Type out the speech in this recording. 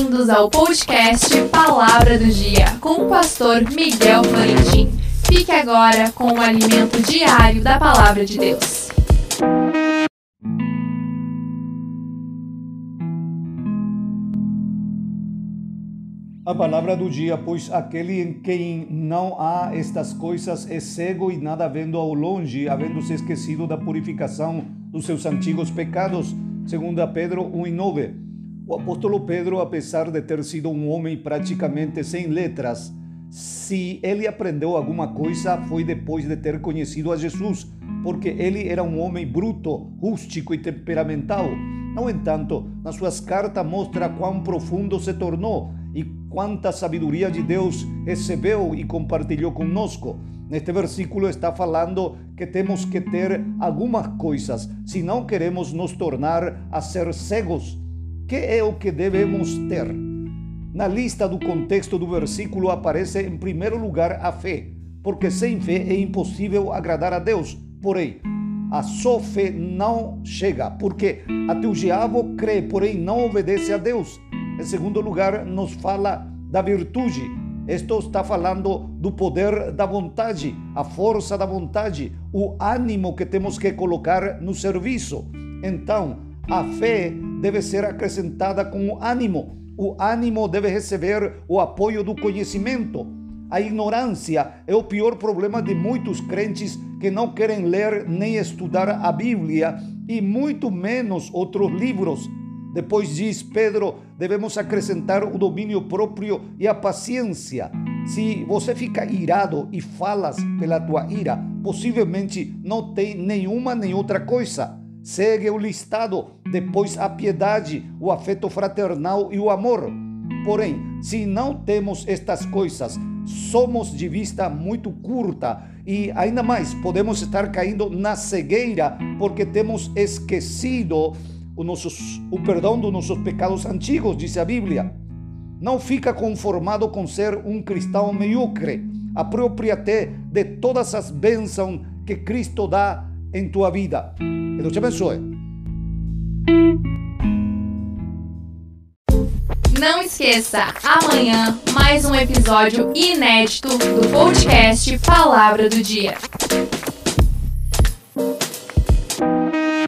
Bem-vindos ao podcast Palavra do Dia com o pastor Miguel Florentin. Fique agora com o alimento diário da Palavra de Deus. A palavra do dia, pois aquele em quem não há estas coisas é cego e nada vendo ao longe, havendo se esquecido da purificação dos seus antigos pecados. Segundo Pedro 1 e 9. O apóstolo Pedro, apesar de ter sido um homem praticamente sem letras, se ele aprendeu alguma coisa foi depois de ter conhecido a Jesus, porque ele era um homem bruto, rústico e temperamental. No entanto, nas suas cartas mostra quão profundo se tornou e quanta sabedoria de Deus recebeu e compartilhou conosco. Neste versículo está falando que temos que ter algumas coisas, se não queremos nos tornar a ser cegos. Que é o que devemos ter? Na lista do contexto do versículo aparece em primeiro lugar a fé, porque sem fé é impossível agradar a Deus. Porém, a sua fé não chega, porque até o diabo crê, porém não obedece a Deus. Em segundo lugar, nos fala da virtude. Isto está falando do poder da vontade, a força da vontade, o ânimo que temos que colocar no serviço. Então, a fé deve ser acrescentada com o ânimo. O ânimo deve receber o apoio do conhecimento. A ignorância é o pior problema de muitos crentes que não querem ler nem estudar a Bíblia e muito menos outros livros. Depois diz Pedro, devemos acrescentar o domínio próprio e a paciência. Se você fica irado e falas pela tua ira, possivelmente não tem nenhuma nem outra coisa. Segue o listado, depois a piedade, o afeto fraternal e o amor. Porém, se não temos estas coisas, somos de vista muito curta e ainda mais podemos estar caindo na cegueira porque temos esquecido o, nossos, o perdão dos nossos pecados antigos, diz a Bíblia. Não fica conformado com ser um cristão medíocre. Apropria-te de todas as bênçãos que Cristo dá em tua vida. Deus te abençoe. Não esqueça, amanhã mais um episódio inédito do podcast Palavra do Dia.